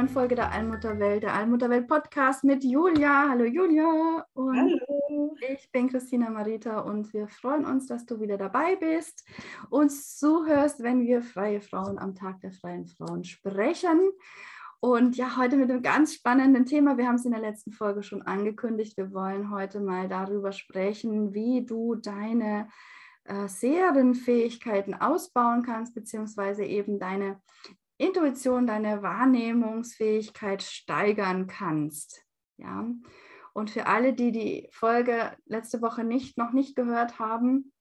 Neuen Folge der Allmutterwelt, der Allmutterwelt Podcast mit Julia. Hallo Julia. Und Hallo. Ich bin Christina Marita und wir freuen uns, dass du wieder dabei bist und zuhörst, wenn wir freie Frauen am Tag der freien Frauen sprechen. Und ja, heute mit einem ganz spannenden Thema. Wir haben es in der letzten Folge schon angekündigt. Wir wollen heute mal darüber sprechen, wie du deine äh, Seherenfähigkeiten ausbauen kannst, beziehungsweise eben deine Intuition, deine Wahrnehmungsfähigkeit steigern kannst. Ja. Und für alle, die die Folge letzte Woche nicht, noch nicht gehört haben,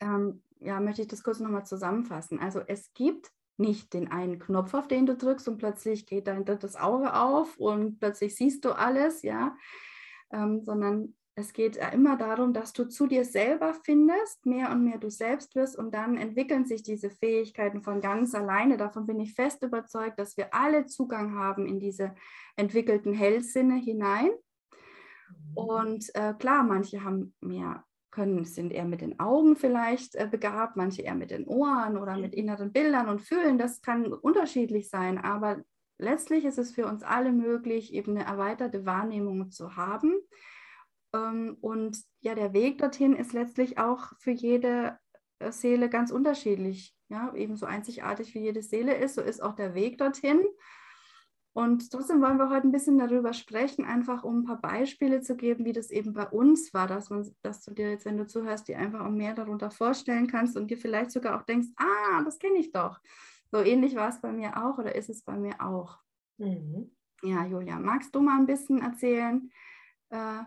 ähm, ja, möchte ich das kurz nochmal zusammenfassen. Also es gibt nicht den einen Knopf, auf den du drückst und plötzlich geht dein drittes Auge auf und plötzlich siehst du alles, ja, ähm, sondern es geht immer darum, dass du zu dir selber findest, mehr und mehr du selbst wirst und dann entwickeln sich diese Fähigkeiten von ganz alleine. Davon bin ich fest überzeugt, dass wir alle Zugang haben in diese entwickelten Hellsinne hinein. Mhm. Und äh, klar, manche haben mehr können, sind eher mit den Augen vielleicht äh, begabt, manche eher mit den Ohren oder mit inneren Bildern und Fühlen. Das kann unterschiedlich sein, aber letztlich ist es für uns alle möglich, eben eine erweiterte Wahrnehmung zu haben und ja, der Weg dorthin ist letztlich auch für jede äh, Seele ganz unterschiedlich. Ja, ebenso einzigartig wie jede Seele ist, so ist auch der Weg dorthin. Und trotzdem wollen wir heute ein bisschen darüber sprechen, einfach um ein paar Beispiele zu geben, wie das eben bei uns war, dass, man, dass du dir jetzt, wenn du zuhörst, dir einfach auch mehr darunter vorstellen kannst und dir vielleicht sogar auch denkst, ah, das kenne ich doch. So ähnlich war es bei mir auch oder ist es bei mir auch. Mhm. Ja, Julia, magst du mal ein bisschen erzählen, äh,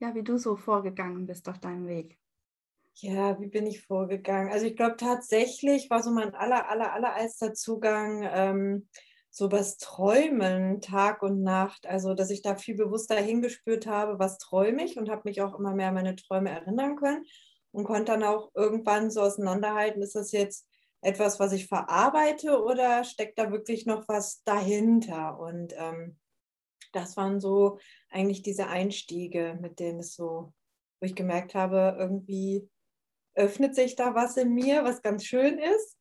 ja, wie du so vorgegangen bist auf deinem Weg. Ja, wie bin ich vorgegangen? Also ich glaube tatsächlich war so mein aller, aller, allererster Zugang ähm, so was Träumen Tag und Nacht. Also dass ich da viel bewusster hingespürt habe, was träume ich und habe mich auch immer mehr an meine Träume erinnern können und konnte dann auch irgendwann so auseinanderhalten, ist das jetzt etwas, was ich verarbeite oder steckt da wirklich noch was dahinter? Und ähm, das waren so eigentlich diese Einstiege, mit denen es so, wo ich gemerkt habe, irgendwie öffnet sich da was in mir, was ganz schön ist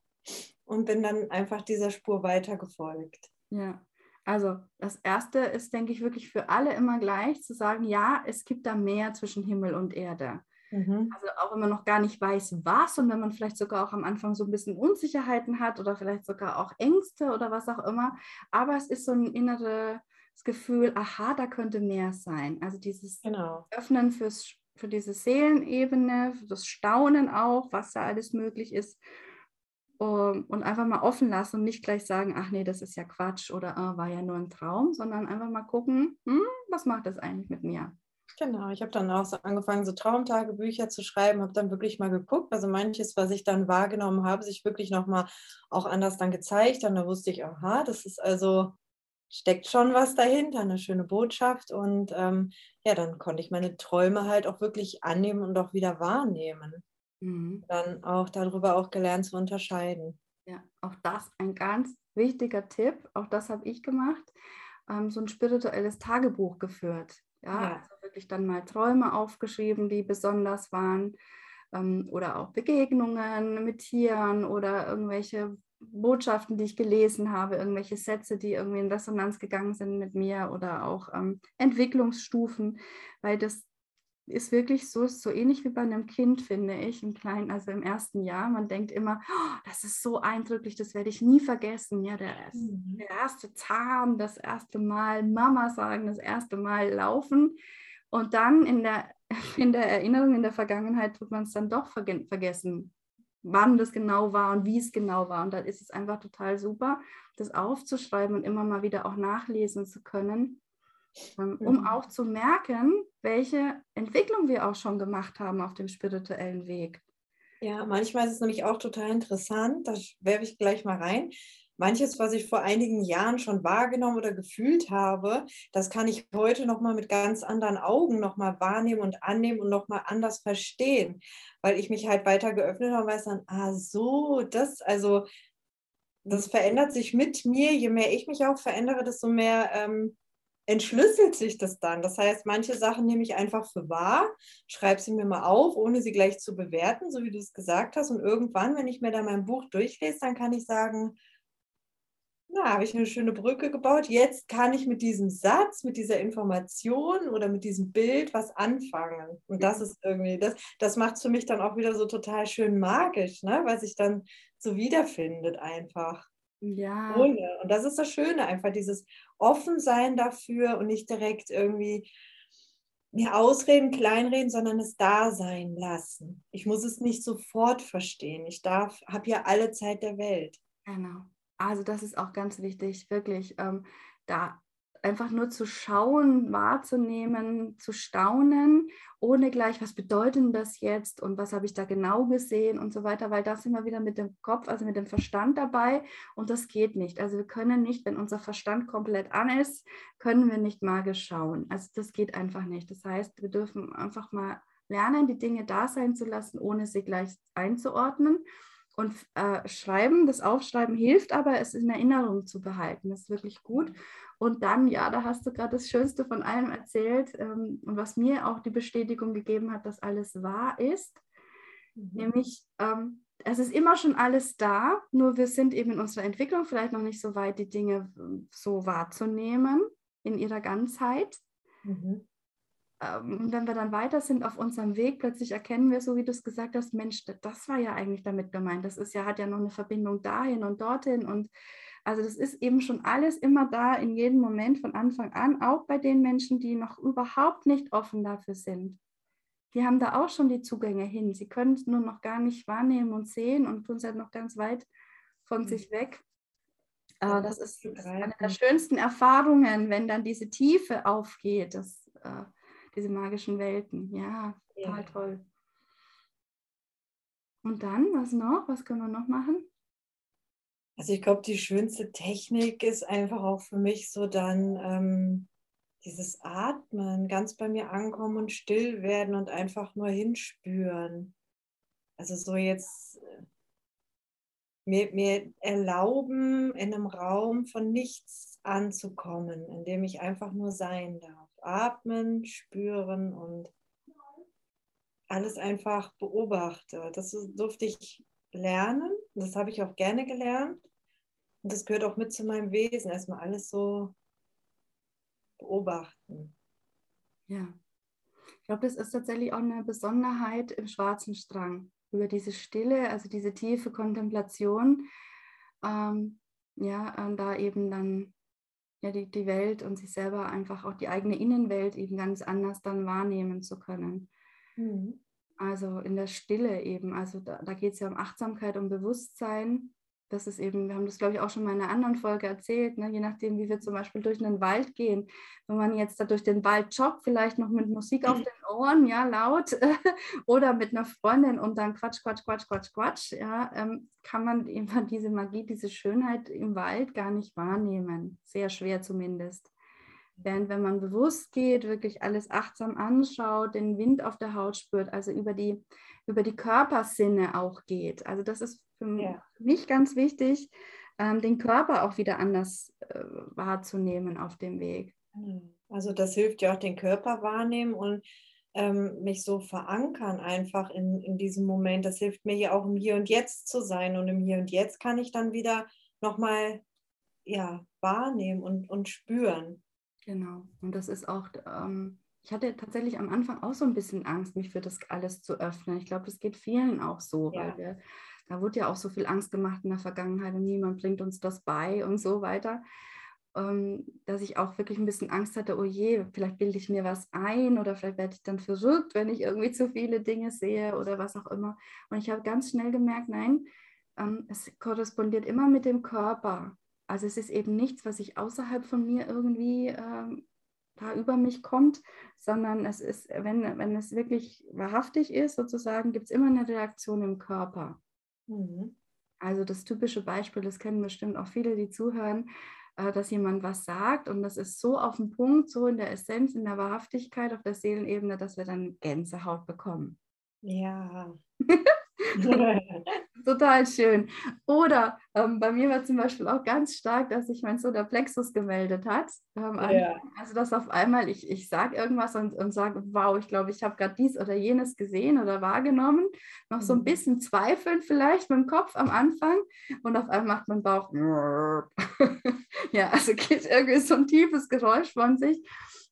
und bin dann einfach dieser Spur weitergefolgt. Ja, also das Erste ist, denke ich, wirklich für alle immer gleich zu sagen, ja, es gibt da mehr zwischen Himmel und Erde. Mhm. Also auch wenn man noch gar nicht weiß, was und wenn man vielleicht sogar auch am Anfang so ein bisschen Unsicherheiten hat oder vielleicht sogar auch Ängste oder was auch immer. Aber es ist so ein innere, das Gefühl, aha, da könnte mehr sein. Also dieses genau. Öffnen fürs, für diese Seelenebene, für das Staunen auch, was da alles möglich ist. Um, und einfach mal offen lassen und nicht gleich sagen, ach nee, das ist ja Quatsch oder oh, war ja nur ein Traum, sondern einfach mal gucken, hm, was macht das eigentlich mit mir? Genau, ich habe dann auch so angefangen, so Traumtagebücher zu schreiben, habe dann wirklich mal geguckt, also manches, was ich dann wahrgenommen habe, sich wirklich nochmal auch anders dann gezeigt. Und da wusste ich, aha, das ist also steckt schon was dahinter, eine schöne Botschaft. Und ähm, ja, dann konnte ich meine Träume halt auch wirklich annehmen und auch wieder wahrnehmen. Mhm. Dann auch darüber auch gelernt zu unterscheiden. Ja, auch das ein ganz wichtiger Tipp. Auch das habe ich gemacht. Ähm, so ein spirituelles Tagebuch geführt. Ja, ja, also wirklich dann mal Träume aufgeschrieben, die besonders waren. Ähm, oder auch Begegnungen mit Tieren oder irgendwelche Botschaften, die ich gelesen habe, irgendwelche Sätze, die irgendwie in Resonanz gegangen sind mit mir oder auch ähm, Entwicklungsstufen, weil das ist wirklich so, so ähnlich wie bei einem Kind, finde ich, im kleinen, also im ersten Jahr. Man denkt immer, oh, das ist so eindrücklich, das werde ich nie vergessen. Ja, der, mhm. der erste Zahn, das erste Mal Mama sagen, das erste Mal laufen. Und dann in der, in der Erinnerung, in der Vergangenheit, wird man es dann doch vergessen wann das genau war und wie es genau war. Und dann ist es einfach total super, das aufzuschreiben und immer mal wieder auch nachlesen zu können, ähm, um mhm. auch zu merken, welche Entwicklung wir auch schon gemacht haben auf dem spirituellen Weg. Ja, manchmal ist es nämlich auch total interessant, das werfe ich gleich mal rein. Manches, was ich vor einigen Jahren schon wahrgenommen oder gefühlt habe, das kann ich heute nochmal mit ganz anderen Augen nochmal wahrnehmen und annehmen und nochmal anders verstehen, weil ich mich halt weiter geöffnet habe und weiß dann, ah so, das, also das verändert sich mit mir. Je mehr ich mich auch verändere, desto mehr ähm, entschlüsselt sich das dann. Das heißt, manche Sachen nehme ich einfach für wahr, schreibe sie mir mal auf, ohne sie gleich zu bewerten, so wie du es gesagt hast. Und irgendwann, wenn ich mir da mein Buch durchlese, dann kann ich sagen, na, habe ich eine schöne Brücke gebaut. Jetzt kann ich mit diesem Satz, mit dieser Information oder mit diesem Bild was anfangen. Und das ist irgendwie, das, das macht es für mich dann auch wieder so total schön magisch, ne? weil sich dann so wiederfindet einfach. Ja. Ohne. Und das ist das Schöne, einfach dieses Offensein dafür und nicht direkt irgendwie mir ausreden, kleinreden, sondern es da sein lassen. Ich muss es nicht sofort verstehen. Ich darf, habe ja alle Zeit der Welt. Genau. Also das ist auch ganz wichtig, wirklich ähm, da einfach nur zu schauen, wahrzunehmen, zu staunen, ohne gleich, was bedeutet das jetzt und was habe ich da genau gesehen und so weiter, weil da sind wir wieder mit dem Kopf, also mit dem Verstand dabei und das geht nicht. Also wir können nicht, wenn unser Verstand komplett an ist, können wir nicht magisch schauen. Also das geht einfach nicht. Das heißt, wir dürfen einfach mal lernen, die Dinge da sein zu lassen, ohne sie gleich einzuordnen. Und äh, Schreiben, das Aufschreiben hilft aber, es in Erinnerung zu behalten. Das ist wirklich gut. Und dann, ja, da hast du gerade das Schönste von allem erzählt ähm, und was mir auch die Bestätigung gegeben hat, dass alles wahr ist. Mhm. Nämlich, ähm, es ist immer schon alles da, nur wir sind eben in unserer Entwicklung vielleicht noch nicht so weit, die Dinge ähm, so wahrzunehmen in ihrer Ganzheit. Mhm wenn wir dann weiter sind auf unserem Weg, plötzlich erkennen wir, so wie du es gesagt hast, Mensch, das war ja eigentlich damit gemeint. Das ist ja, hat ja noch eine Verbindung dahin und dorthin. Und also das ist eben schon alles immer da in jedem Moment von Anfang an, auch bei den Menschen, die noch überhaupt nicht offen dafür sind. Die haben da auch schon die Zugänge hin. Sie können es nur noch gar nicht wahrnehmen und sehen und tun es halt noch ganz weit von mhm. sich weg. Äh, das ist eine der schönsten Erfahrungen, wenn dann diese Tiefe aufgeht. Das, äh, diese magischen Welten. Ja, total ja. toll. Und dann, was noch? Was können wir noch machen? Also ich glaube, die schönste Technik ist einfach auch für mich so dann ähm, dieses Atmen, ganz bei mir ankommen und still werden und einfach nur hinspüren. Also so jetzt äh, mir, mir erlauben, in einem Raum von nichts anzukommen, in dem ich einfach nur sein darf atmen, spüren und alles einfach beobachte. Das durfte ich lernen. Das habe ich auch gerne gelernt. Und das gehört auch mit zu meinem Wesen. Erstmal alles so beobachten. Ja. Ich glaube, das ist tatsächlich auch eine Besonderheit im schwarzen Strang. Über diese Stille, also diese tiefe Kontemplation, ähm, ja, da eben dann ja, die, die Welt und sich selber einfach auch die eigene Innenwelt eben ganz anders dann wahrnehmen zu können. Mhm. Also in der Stille eben, also da, da geht es ja um Achtsamkeit, um Bewusstsein, das ist eben, wir haben das glaube ich auch schon mal in einer anderen Folge erzählt, ne? je nachdem, wie wir zum Beispiel durch einen Wald gehen. Wenn man jetzt da durch den Wald joggt, vielleicht noch mit Musik auf den Ohren, ja, laut, oder mit einer Freundin und dann Quatsch, Quatsch, Quatsch, Quatsch, Quatsch, ja, ähm, kann man eben diese Magie, diese Schönheit im Wald gar nicht wahrnehmen. Sehr schwer zumindest. Während wenn man bewusst geht, wirklich alles achtsam anschaut, den Wind auf der Haut spürt, also über die, über die Körpersinne auch geht. Also das ist für ja. mich ganz wichtig, ähm, den Körper auch wieder anders äh, wahrzunehmen auf dem Weg. Hm. Also das hilft ja auch den Körper wahrnehmen und ähm, mich so verankern einfach in, in diesem Moment. Das hilft mir ja auch im Hier und Jetzt zu sein und im Hier und Jetzt kann ich dann wieder nochmal ja, wahrnehmen und, und spüren. Genau. Und das ist auch, ähm, ich hatte tatsächlich am Anfang auch so ein bisschen Angst, mich für das alles zu öffnen. Ich glaube, das geht vielen auch so, ja. weil wir, da wurde ja auch so viel Angst gemacht in der Vergangenheit und niemand bringt uns das bei und so weiter. Ähm, dass ich auch wirklich ein bisschen Angst hatte, oh je, vielleicht bilde ich mir was ein oder vielleicht werde ich dann verrückt, wenn ich irgendwie zu viele Dinge sehe oder was auch immer. Und ich habe ganz schnell gemerkt, nein, ähm, es korrespondiert immer mit dem Körper. Also es ist eben nichts, was ich außerhalb von mir irgendwie ähm, da über mich kommt, sondern es ist, wenn, wenn es wirklich wahrhaftig ist, sozusagen, gibt es immer eine Reaktion im Körper. Mhm. Also das typische Beispiel, das kennen bestimmt auch viele, die zuhören, äh, dass jemand was sagt und das ist so auf dem Punkt, so in der Essenz, in der Wahrhaftigkeit, auf der Seelenebene, dass wir dann Gänsehaut bekommen. Ja. Total schön. Oder ähm, bei mir war zum Beispiel auch ganz stark, dass sich mein Solarplexus gemeldet hat. Ähm, ja. Also, dass auf einmal ich, ich sage irgendwas und, und sage, wow, ich glaube, ich habe gerade dies oder jenes gesehen oder wahrgenommen. Noch so ein mhm. bisschen zweifeln vielleicht mit dem Kopf am Anfang und auf einmal macht mein Bauch. ja, also geht irgendwie so ein tiefes Geräusch von sich.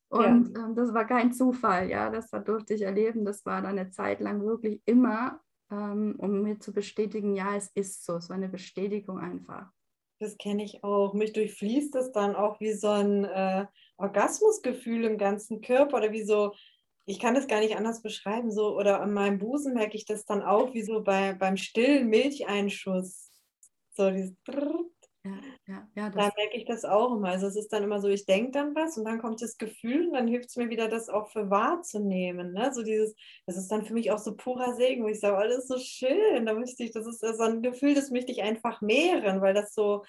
Und ja. ähm, das war kein Zufall, ja, das durfte ich erleben. Das war dann eine Zeit lang wirklich immer ähm, um mir zu bestätigen, ja, es ist so. War eine Bestätigung einfach. Das kenne ich auch. Mich durchfließt es dann auch wie so ein äh, Orgasmusgefühl im ganzen Körper oder wie so, ich kann das gar nicht anders beschreiben, so oder an meinem Busen merke ich das dann auch wie so bei, beim stillen Milcheinschuss. So dieses ja, ja, ja, da merke ich das auch immer. Also es ist dann immer so, ich denke dann was und dann kommt das Gefühl und dann hilft es mir wieder, das auch für wahrzunehmen. Ne? So dieses, das ist dann für mich auch so purer Segen, wo ich sage, alles oh, so schön. Da möchte ich, das ist so ein Gefühl, das möchte ich einfach mehren, weil das so,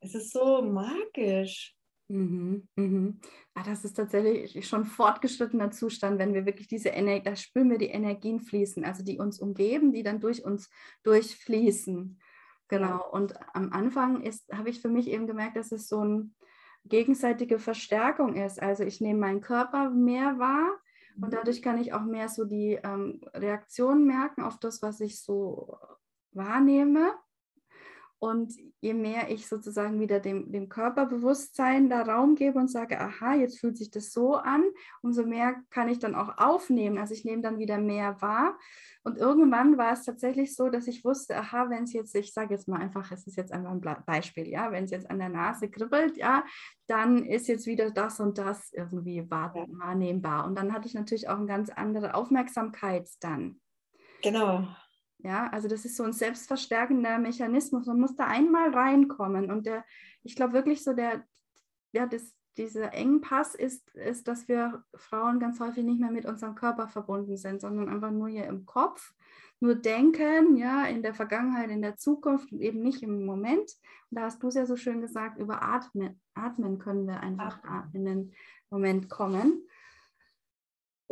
es ist so magisch. Mhm, mhm. Ah, das ist tatsächlich schon fortgeschrittener Zustand, wenn wir wirklich diese Energie, da spüren wir die Energien fließen, also die uns umgeben, die dann durch uns durchfließen. Genau. Und am Anfang habe ich für mich eben gemerkt, dass es so eine gegenseitige Verstärkung ist. Also ich nehme meinen Körper mehr wahr und mhm. dadurch kann ich auch mehr so die ähm, Reaktionen merken auf das, was ich so wahrnehme. Und je mehr ich sozusagen wieder dem, dem Körperbewusstsein da Raum gebe und sage, aha, jetzt fühlt sich das so an, umso mehr kann ich dann auch aufnehmen. Also ich nehme dann wieder mehr wahr. Und irgendwann war es tatsächlich so, dass ich wusste, aha, wenn es jetzt, ich sage jetzt mal einfach, es ist jetzt einfach ein Beispiel, ja, wenn es jetzt an der Nase kribbelt, ja, dann ist jetzt wieder das und das irgendwie wahrnehmbar. Und dann hatte ich natürlich auch eine ganz andere Aufmerksamkeit dann. Genau. Ja, also das ist so ein selbstverstärkender Mechanismus. Man muss da einmal reinkommen. Und der, ich glaube wirklich so, der, ja, das, dieser Engpass ist, ist, dass wir Frauen ganz häufig nicht mehr mit unserem Körper verbunden sind, sondern einfach nur hier im Kopf, nur denken, ja, in der Vergangenheit, in der Zukunft und eben nicht im Moment. Und da hast du es ja so schön gesagt, über Atmen, Atmen können wir einfach in den Moment kommen.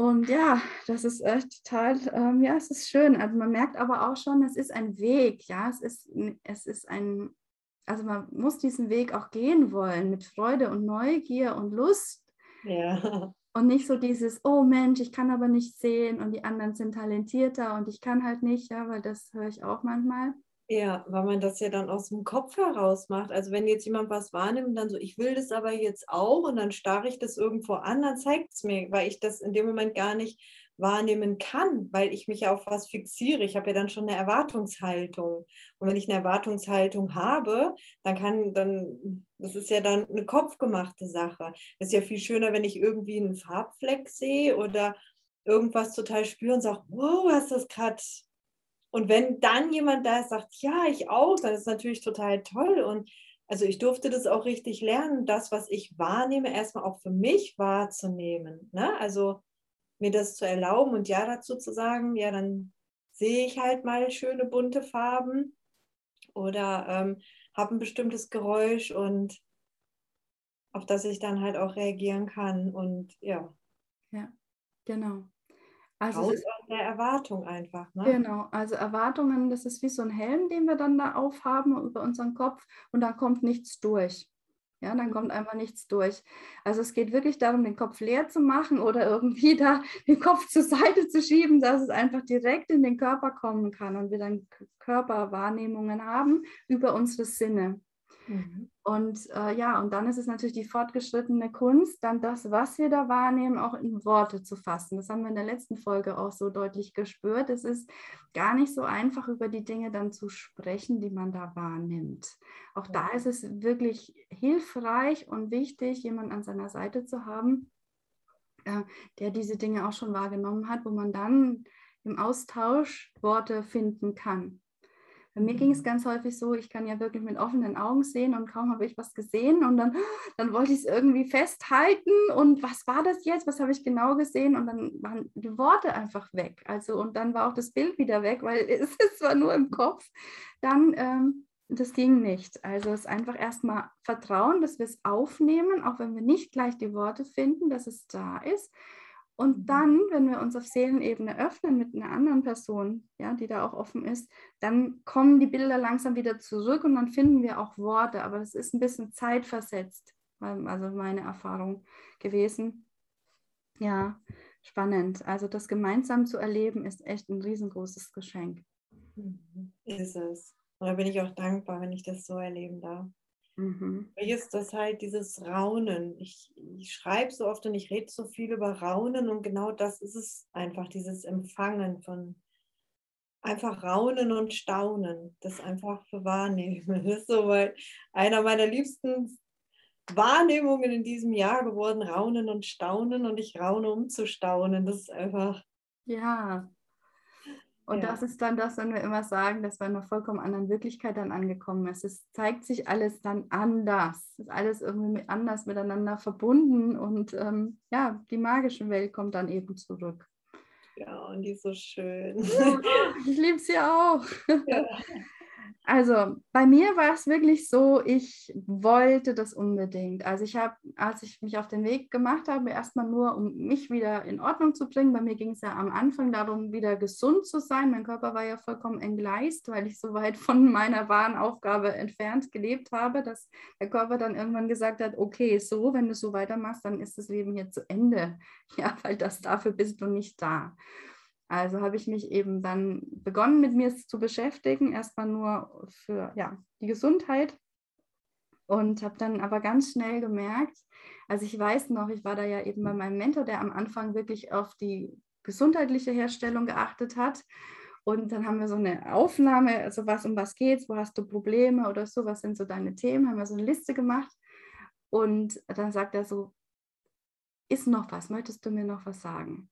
Und ja, das ist echt total, ähm, ja, es ist schön. Also man merkt aber auch schon, es ist ein Weg, ja, es ist, es ist ein, also man muss diesen Weg auch gehen wollen mit Freude und Neugier und Lust. Ja. Und nicht so dieses, oh Mensch, ich kann aber nicht sehen und die anderen sind talentierter und ich kann halt nicht, ja, weil das höre ich auch manchmal. Ja, weil man das ja dann aus dem Kopf heraus macht. Also wenn jetzt jemand was wahrnimmt, dann so, ich will das aber jetzt auch und dann starre ich das irgendwo an, dann zeigt es mir, weil ich das in dem Moment gar nicht wahrnehmen kann, weil ich mich ja auf was fixiere. Ich habe ja dann schon eine Erwartungshaltung. Und wenn ich eine Erwartungshaltung habe, dann kann dann, das ist ja dann eine kopfgemachte Sache. Es ist ja viel schöner, wenn ich irgendwie einen Farbfleck sehe oder irgendwas total spüre und sage, wow, hast du das gerade und wenn dann jemand da ist, sagt, ja, ich auch, dann ist es natürlich total toll. Und also ich durfte das auch richtig lernen, das, was ich wahrnehme, erstmal auch für mich wahrzunehmen. Ne? Also mir das zu erlauben und ja dazu zu sagen, ja, dann sehe ich halt mal schöne bunte Farben oder ähm, habe ein bestimmtes Geräusch und auf das ich dann halt auch reagieren kann. Und ja. Ja, genau. Also Raus aus der Erwartung einfach. Ne? Genau, also Erwartungen, das ist wie so ein Helm, den wir dann da aufhaben über unseren Kopf und dann kommt nichts durch. Ja, dann kommt einfach nichts durch. Also es geht wirklich darum, den Kopf leer zu machen oder irgendwie da den Kopf zur Seite zu schieben, dass es einfach direkt in den Körper kommen kann und wir dann Körperwahrnehmungen haben über unsere Sinne. Mhm. Und äh, ja, und dann ist es natürlich die fortgeschrittene Kunst, dann das, was wir da wahrnehmen, auch in Worte zu fassen. Das haben wir in der letzten Folge auch so deutlich gespürt. Es ist gar nicht so einfach, über die Dinge dann zu sprechen, die man da wahrnimmt. Auch ja. da ist es wirklich hilfreich und wichtig, jemanden an seiner Seite zu haben, äh, der diese Dinge auch schon wahrgenommen hat, wo man dann im Austausch Worte finden kann. Bei mir ging es ganz häufig so, ich kann ja wirklich mit offenen Augen sehen und kaum habe ich was gesehen und dann, dann wollte ich es irgendwie festhalten und was war das jetzt, was habe ich genau gesehen und dann waren die Worte einfach weg. Also und dann war auch das Bild wieder weg, weil es, es war nur im Kopf. Dann, ähm, das ging nicht. Also es ist einfach erstmal Vertrauen, dass wir es aufnehmen, auch wenn wir nicht gleich die Worte finden, dass es da ist und dann, wenn wir uns auf Seelenebene öffnen mit einer anderen Person, ja, die da auch offen ist, dann kommen die Bilder langsam wieder zurück und dann finden wir auch Worte. Aber das ist ein bisschen zeitversetzt, also meine Erfahrung gewesen. Ja, spannend. Also das gemeinsam zu erleben ist echt ein riesengroßes Geschenk. Mhm. Ist es. Und da bin ich auch dankbar, wenn ich das so erleben darf. Mhm. Ist das halt dieses Raunen. Ich, ich schreibe so oft und ich rede so viel über Raunen und genau das ist es einfach, dieses Empfangen von einfach Raunen und Staunen, das einfach für Wahrnehmen. Das ist so weil einer meiner liebsten Wahrnehmungen in diesem Jahr geworden, Raunen und Staunen und ich raune um zu staunen. Das ist einfach. Ja, und ja. das ist dann das, wenn wir immer sagen, dass wir in einer vollkommen anderen Wirklichkeit dann angekommen ist. Es zeigt sich alles dann anders. Es ist alles irgendwie anders miteinander verbunden und ähm, ja, die magische Welt kommt dann eben zurück. Ja, und die ist so schön. ich liebe sie auch. Ja. Also bei mir war es wirklich so, ich wollte das unbedingt. Also ich habe, als ich mich auf den Weg gemacht habe, erstmal nur, um mich wieder in Ordnung zu bringen. Bei mir ging es ja am Anfang darum, wieder gesund zu sein. Mein Körper war ja vollkommen entgleist, weil ich so weit von meiner wahren Aufgabe entfernt gelebt habe, dass der Körper dann irgendwann gesagt hat, okay, so, wenn du so weitermachst, dann ist das Leben hier zu Ende. Ja, weil das dafür bist du nicht da. Also habe ich mich eben dann begonnen, mit mir zu beschäftigen, erstmal nur für ja, die Gesundheit und habe dann aber ganz schnell gemerkt, also ich weiß noch, ich war da ja eben bei meinem Mentor, der am Anfang wirklich auf die gesundheitliche Herstellung geachtet hat. Und dann haben wir so eine Aufnahme, also was um was geht's, wo hast du Probleme oder so, was sind so deine Themen, haben wir so eine Liste gemacht. Und dann sagt er so, ist noch was, möchtest du mir noch was sagen?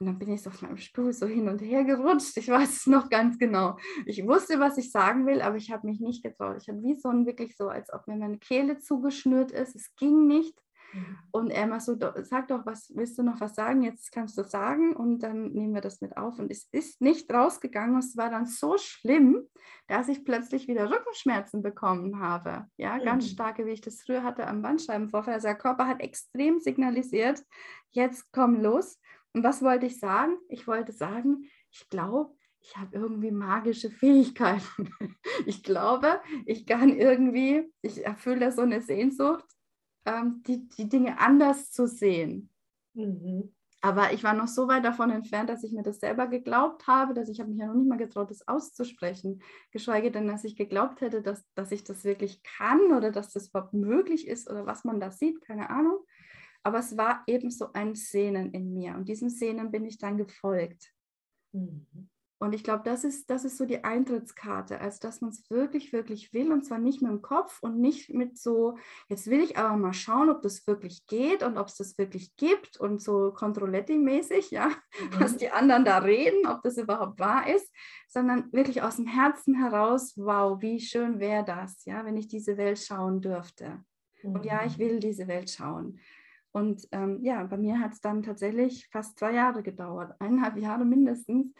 Und dann bin ich so auf meinem Stuhl so hin und her gerutscht. Ich weiß es noch ganz genau. Ich wusste, was ich sagen will, aber ich habe mich nicht getraut. Ich habe wie so ein wirklich so, als ob mir meine Kehle zugeschnürt ist. Es ging nicht. Und er immer so, sag doch, was willst du noch was sagen? Jetzt kannst du sagen und dann nehmen wir das mit auf. Und es ist nicht rausgegangen. Es war dann so schlimm, dass ich plötzlich wieder Rückenschmerzen bekommen habe. Ja, ganz mhm. starke, wie ich das früher hatte am Bandscheibenvorfall. Also der Körper hat extrem signalisiert, jetzt komm los. Und was wollte ich sagen? Ich wollte sagen, ich glaube, ich habe irgendwie magische Fähigkeiten. Ich glaube, ich kann irgendwie, ich erfülle so eine Sehnsucht, ähm, die, die Dinge anders zu sehen. Mhm. Aber ich war noch so weit davon entfernt, dass ich mir das selber geglaubt habe, dass ich habe mich ja noch nicht mal getraut, das auszusprechen. Geschweige denn, dass ich geglaubt hätte, dass, dass ich das wirklich kann oder dass das überhaupt möglich ist oder was man da sieht, keine Ahnung. Aber es war eben so ein Sehnen in mir und diesem Sehnen bin ich dann gefolgt. Mhm. Und ich glaube, das ist, das ist so die Eintrittskarte, also dass man es wirklich, wirklich will und zwar nicht mit dem Kopf und nicht mit so, jetzt will ich aber mal schauen, ob das wirklich geht und ob es das wirklich gibt und so Controletti-mäßig, ja, mhm. was die anderen da reden, ob das überhaupt wahr ist, sondern wirklich aus dem Herzen heraus, wow, wie schön wäre das, ja, wenn ich diese Welt schauen dürfte. Mhm. Und ja, ich mhm. will diese Welt schauen. Und ähm, ja, bei mir hat es dann tatsächlich fast zwei Jahre gedauert, eineinhalb Jahre mindestens,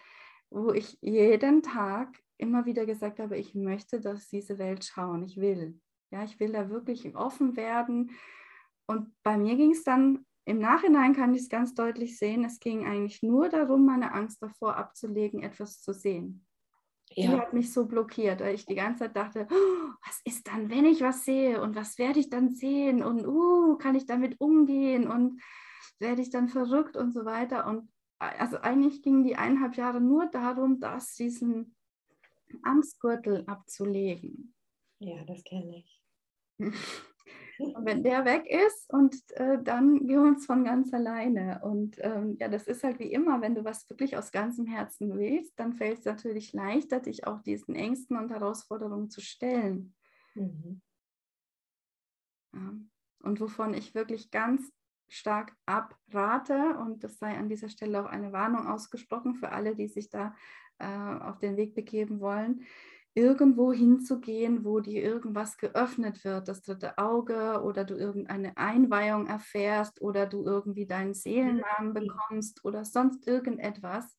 wo ich jeden Tag immer wieder gesagt habe, ich möchte, dass diese Welt schauen, ich will. Ja, ich will da wirklich offen werden. Und bei mir ging es dann, im Nachhinein kann ich es ganz deutlich sehen, es ging eigentlich nur darum, meine Angst davor abzulegen, etwas zu sehen. Ja. Die hat mich so blockiert, weil ich die ganze Zeit dachte, oh, was ist dann, wenn ich was sehe und was werde ich dann sehen und uh, kann ich damit umgehen und werde ich dann verrückt und so weiter. Und also eigentlich gingen die eineinhalb Jahre nur darum, das, diesen Angstgürtel abzulegen. Ja, das kenne ich. Und wenn der weg ist und äh, dann gehen wir uns von ganz alleine. Und ähm, ja, das ist halt wie immer, wenn du was wirklich aus ganzem Herzen willst, dann fällt es natürlich leichter, dich auch diesen Ängsten und Herausforderungen zu stellen. Mhm. Ja. Und wovon ich wirklich ganz stark abrate, und das sei an dieser Stelle auch eine Warnung ausgesprochen für alle, die sich da äh, auf den Weg begeben wollen, irgendwo hinzugehen, wo dir irgendwas geöffnet wird, das dritte Auge oder du irgendeine Einweihung erfährst oder du irgendwie deinen Seelennamen bekommst oder sonst irgendetwas.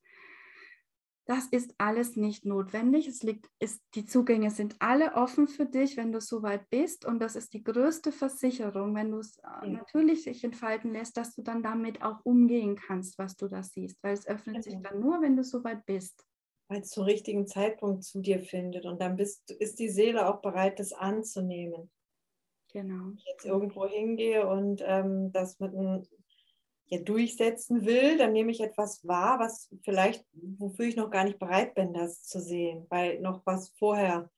Das ist alles nicht notwendig. Es liegt, ist, die Zugänge sind alle offen für dich, wenn du soweit bist. Und das ist die größte Versicherung, wenn du es äh, natürlich sich entfalten lässt, dass du dann damit auch umgehen kannst, was du da siehst. Weil es öffnet sich dann nur, wenn du soweit bist. Weil es zum richtigen Zeitpunkt zu dir findet. Und dann bist, ist die Seele auch bereit, das anzunehmen. Genau. Wenn ich jetzt irgendwo hingehe und ähm, das mit einem ja, durchsetzen will, dann nehme ich etwas wahr, was vielleicht, wofür ich noch gar nicht bereit bin, das zu sehen, weil noch was vorher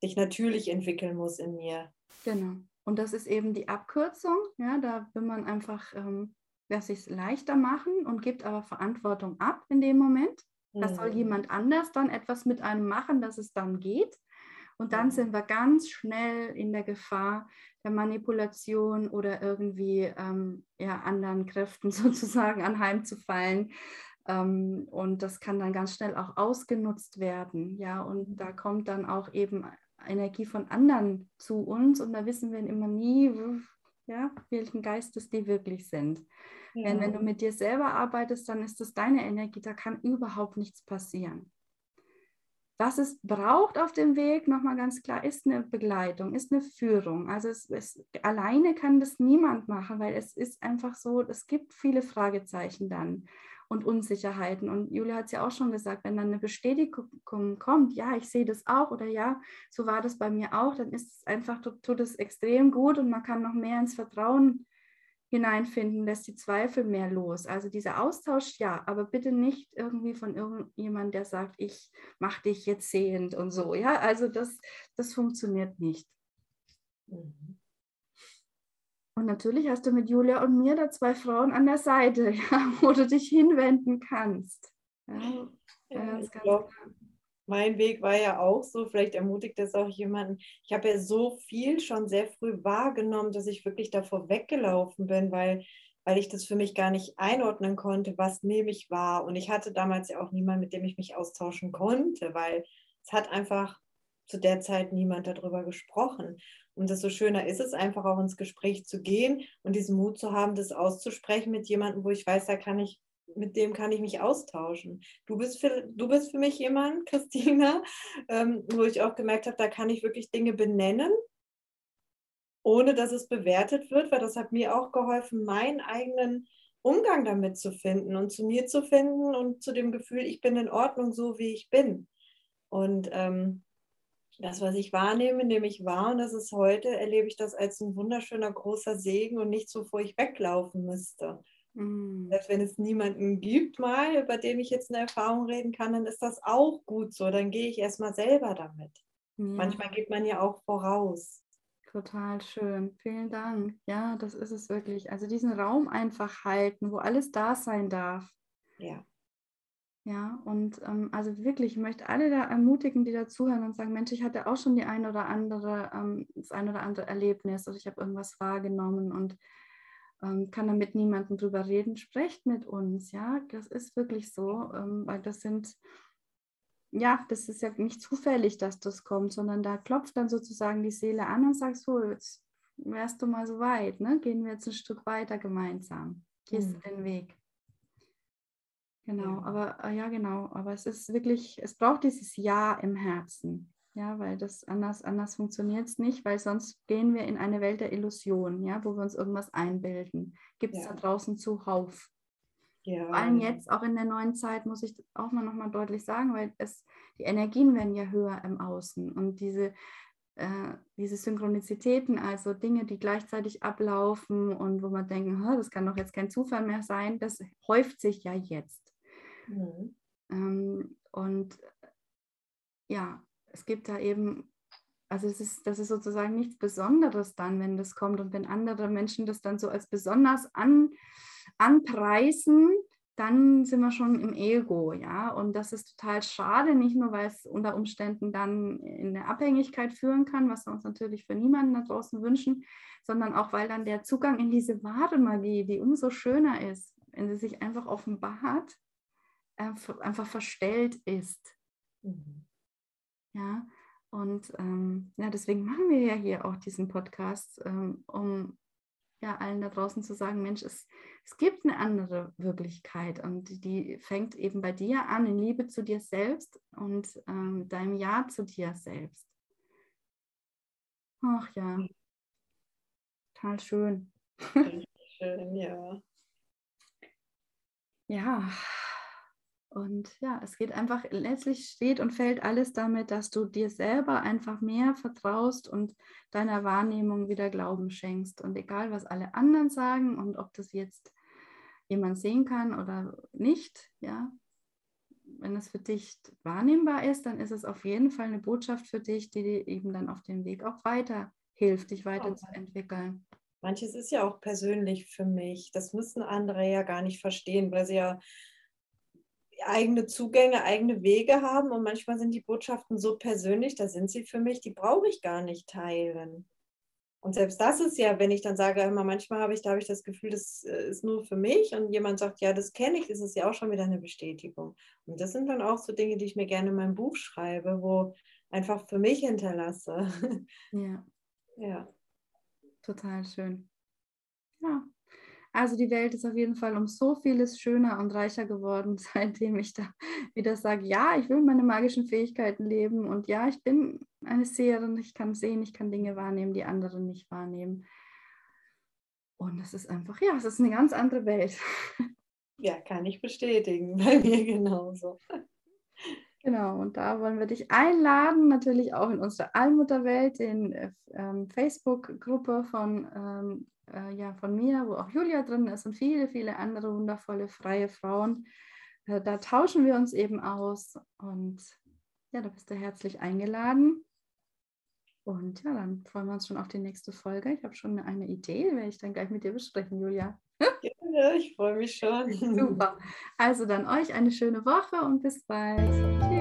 sich natürlich entwickeln muss in mir. Genau. Und das ist eben die Abkürzung. Ja, da will man einfach ähm, sich leichter machen und gibt aber Verantwortung ab in dem Moment. Da soll mhm. jemand anders dann etwas mit einem machen, dass es dann geht. Und dann sind wir ganz schnell in der Gefahr der Manipulation oder irgendwie ähm, ja, anderen Kräften sozusagen anheimzufallen. Ähm, und das kann dann ganz schnell auch ausgenutzt werden. Ja, und da kommt dann auch eben Energie von anderen zu uns und da wissen wir immer nie, ja, welchen Geistes die wirklich sind. Ja. Wenn, wenn du mit dir selber arbeitest, dann ist das deine Energie, da kann überhaupt nichts passieren. Was es braucht auf dem Weg, nochmal ganz klar, ist eine Begleitung, ist eine Führung. Also es, es, alleine kann das niemand machen, weil es ist einfach so, es gibt viele Fragezeichen dann und Unsicherheiten. Und Julia hat es ja auch schon gesagt, wenn dann eine Bestätigung kommt, ja, ich sehe das auch oder ja, so war das bei mir auch, dann ist es einfach, tut es extrem gut und man kann noch mehr ins Vertrauen hineinfinden, lässt die Zweifel mehr los. Also dieser Austausch, ja, aber bitte nicht irgendwie von irgendjemandem, der sagt, ich mache dich jetzt sehend und so. Ja, also das, das funktioniert nicht. Mhm. Und natürlich hast du mit Julia und mir da zwei Frauen an der Seite, ja, wo du dich hinwenden kannst. Ja, ja, ich glaube, mein Weg war ja auch so, vielleicht ermutigt das auch jemanden. Ich habe ja so viel schon sehr früh wahrgenommen, dass ich wirklich davor weggelaufen bin, weil, weil ich das für mich gar nicht einordnen konnte, was nehme ich wahr. Und ich hatte damals ja auch niemanden, mit dem ich mich austauschen konnte, weil es hat einfach zu der Zeit niemand darüber gesprochen. Und desto schöner ist es einfach auch ins Gespräch zu gehen und diesen Mut zu haben, das auszusprechen mit jemandem, wo ich weiß, da kann ich mit dem kann ich mich austauschen. Du bist für, du bist für mich jemand, Christina, ähm, wo ich auch gemerkt habe, da kann ich wirklich Dinge benennen, ohne dass es bewertet wird, weil das hat mir auch geholfen, meinen eigenen Umgang damit zu finden und zu mir zu finden und zu dem Gefühl, ich bin in Ordnung, so wie ich bin. Und ähm, das, was ich wahrnehme, nehme ich wahr und das ist heute, erlebe ich das als ein wunderschöner großer Segen und nichts, wovor ich weglaufen müsste. Mhm. Selbst wenn es niemanden gibt, mal, über den ich jetzt eine Erfahrung reden kann, dann ist das auch gut so. Dann gehe ich erstmal selber damit. Ja. Manchmal geht man ja auch voraus. Total schön. Vielen Dank. Ja, das ist es wirklich. Also diesen Raum einfach halten, wo alles da sein darf. Ja. Ja, und ähm, also wirklich, ich möchte alle da ermutigen, die dazuhören und sagen, Mensch, ich hatte auch schon die ein oder andere, ähm, das ein oder andere Erlebnis oder ich habe irgendwas wahrgenommen und ähm, kann damit niemanden drüber reden, sprecht mit uns, ja, das ist wirklich so, ähm, weil das sind, ja, das ist ja nicht zufällig, dass das kommt, sondern da klopft dann sozusagen die Seele an und sagt so, jetzt wärst du mal so weit, ne? gehen wir jetzt ein Stück weiter gemeinsam, gehst mhm. den Weg. Genau, aber äh, ja, genau, aber es ist wirklich, es braucht dieses Ja im Herzen. Ja, weil das anders, anders funktioniert es nicht, weil sonst gehen wir in eine Welt der Illusion, ja, wo wir uns irgendwas einbilden. Gibt es ja. da draußen zuhauf. Ja. Vor allem jetzt, auch in der neuen Zeit, muss ich auch mal nochmal deutlich sagen, weil es, die Energien werden ja höher im Außen und diese, äh, diese Synchronizitäten, also Dinge, die gleichzeitig ablaufen und wo man denkt, das kann doch jetzt kein Zufall mehr sein, das häuft sich ja jetzt. Mhm. Ähm, und ja, es gibt da eben, also es ist, das ist sozusagen nichts Besonderes dann, wenn das kommt und wenn andere Menschen das dann so als besonders an, anpreisen, dann sind wir schon im Ego, ja. Und das ist total schade, nicht nur, weil es unter Umständen dann in eine Abhängigkeit führen kann, was wir uns natürlich für niemanden da draußen wünschen, sondern auch, weil dann der Zugang in diese wahre Magie, die umso schöner ist, wenn sie sich einfach offenbart, einfach verstellt ist. Mhm. Ja, Und ähm, ja, deswegen machen wir ja hier auch diesen Podcast, ähm, um ja allen da draußen zu sagen, Mensch, es, es gibt eine andere Wirklichkeit und die fängt eben bei dir an, in Liebe zu dir selbst und ähm, deinem Ja zu dir selbst. Ach ja, total schön. Schön, ja. Ja, und ja, es geht einfach, letztlich steht und fällt alles damit, dass du dir selber einfach mehr vertraust und deiner Wahrnehmung wieder Glauben schenkst. Und egal, was alle anderen sagen und ob das jetzt jemand sehen kann oder nicht, ja, wenn es für dich wahrnehmbar ist, dann ist es auf jeden Fall eine Botschaft für dich, die dir eben dann auf dem Weg auch weiter hilft, dich weiterzuentwickeln. Manches ist ja auch persönlich für mich. Das müssen andere ja gar nicht verstehen, weil sie ja eigene Zugänge, eigene Wege haben und manchmal sind die Botschaften so persönlich, da sind sie für mich, die brauche ich gar nicht teilen. Und selbst das ist ja, wenn ich dann sage, immer manchmal habe ich, da habe ich das Gefühl, das äh, ist nur für mich und jemand sagt, ja, das kenne ich, ist es ja auch schon wieder eine Bestätigung. Und das sind dann auch so Dinge, die ich mir gerne in meinem Buch schreibe, wo einfach für mich hinterlasse. Ja. Ja. Total schön. Ja, also die Welt ist auf jeden Fall um so vieles schöner und reicher geworden, seitdem ich da wieder sage, ja, ich will meine magischen Fähigkeiten leben und ja, ich bin eine Seherin, ich kann sehen, ich kann Dinge wahrnehmen, die andere nicht wahrnehmen. Und es ist einfach, ja, es ist eine ganz andere Welt. Ja, kann ich bestätigen, bei mir genauso. Genau, und da wollen wir dich einladen, natürlich auch in unsere Allmutterwelt, in äh, ähm, Facebook-Gruppe von ähm, äh, ja, von mir, wo auch Julia drin ist und viele, viele andere wundervolle freie Frauen. Äh, da tauschen wir uns eben aus und ja, da bist du herzlich eingeladen. Und ja, dann freuen wir uns schon auf die nächste Folge. Ich habe schon eine Idee, werde ich dann gleich mit dir besprechen, Julia. Ja, ich freue mich schon. Super. Also dann euch eine schöne Woche und bis bald. Tschüss.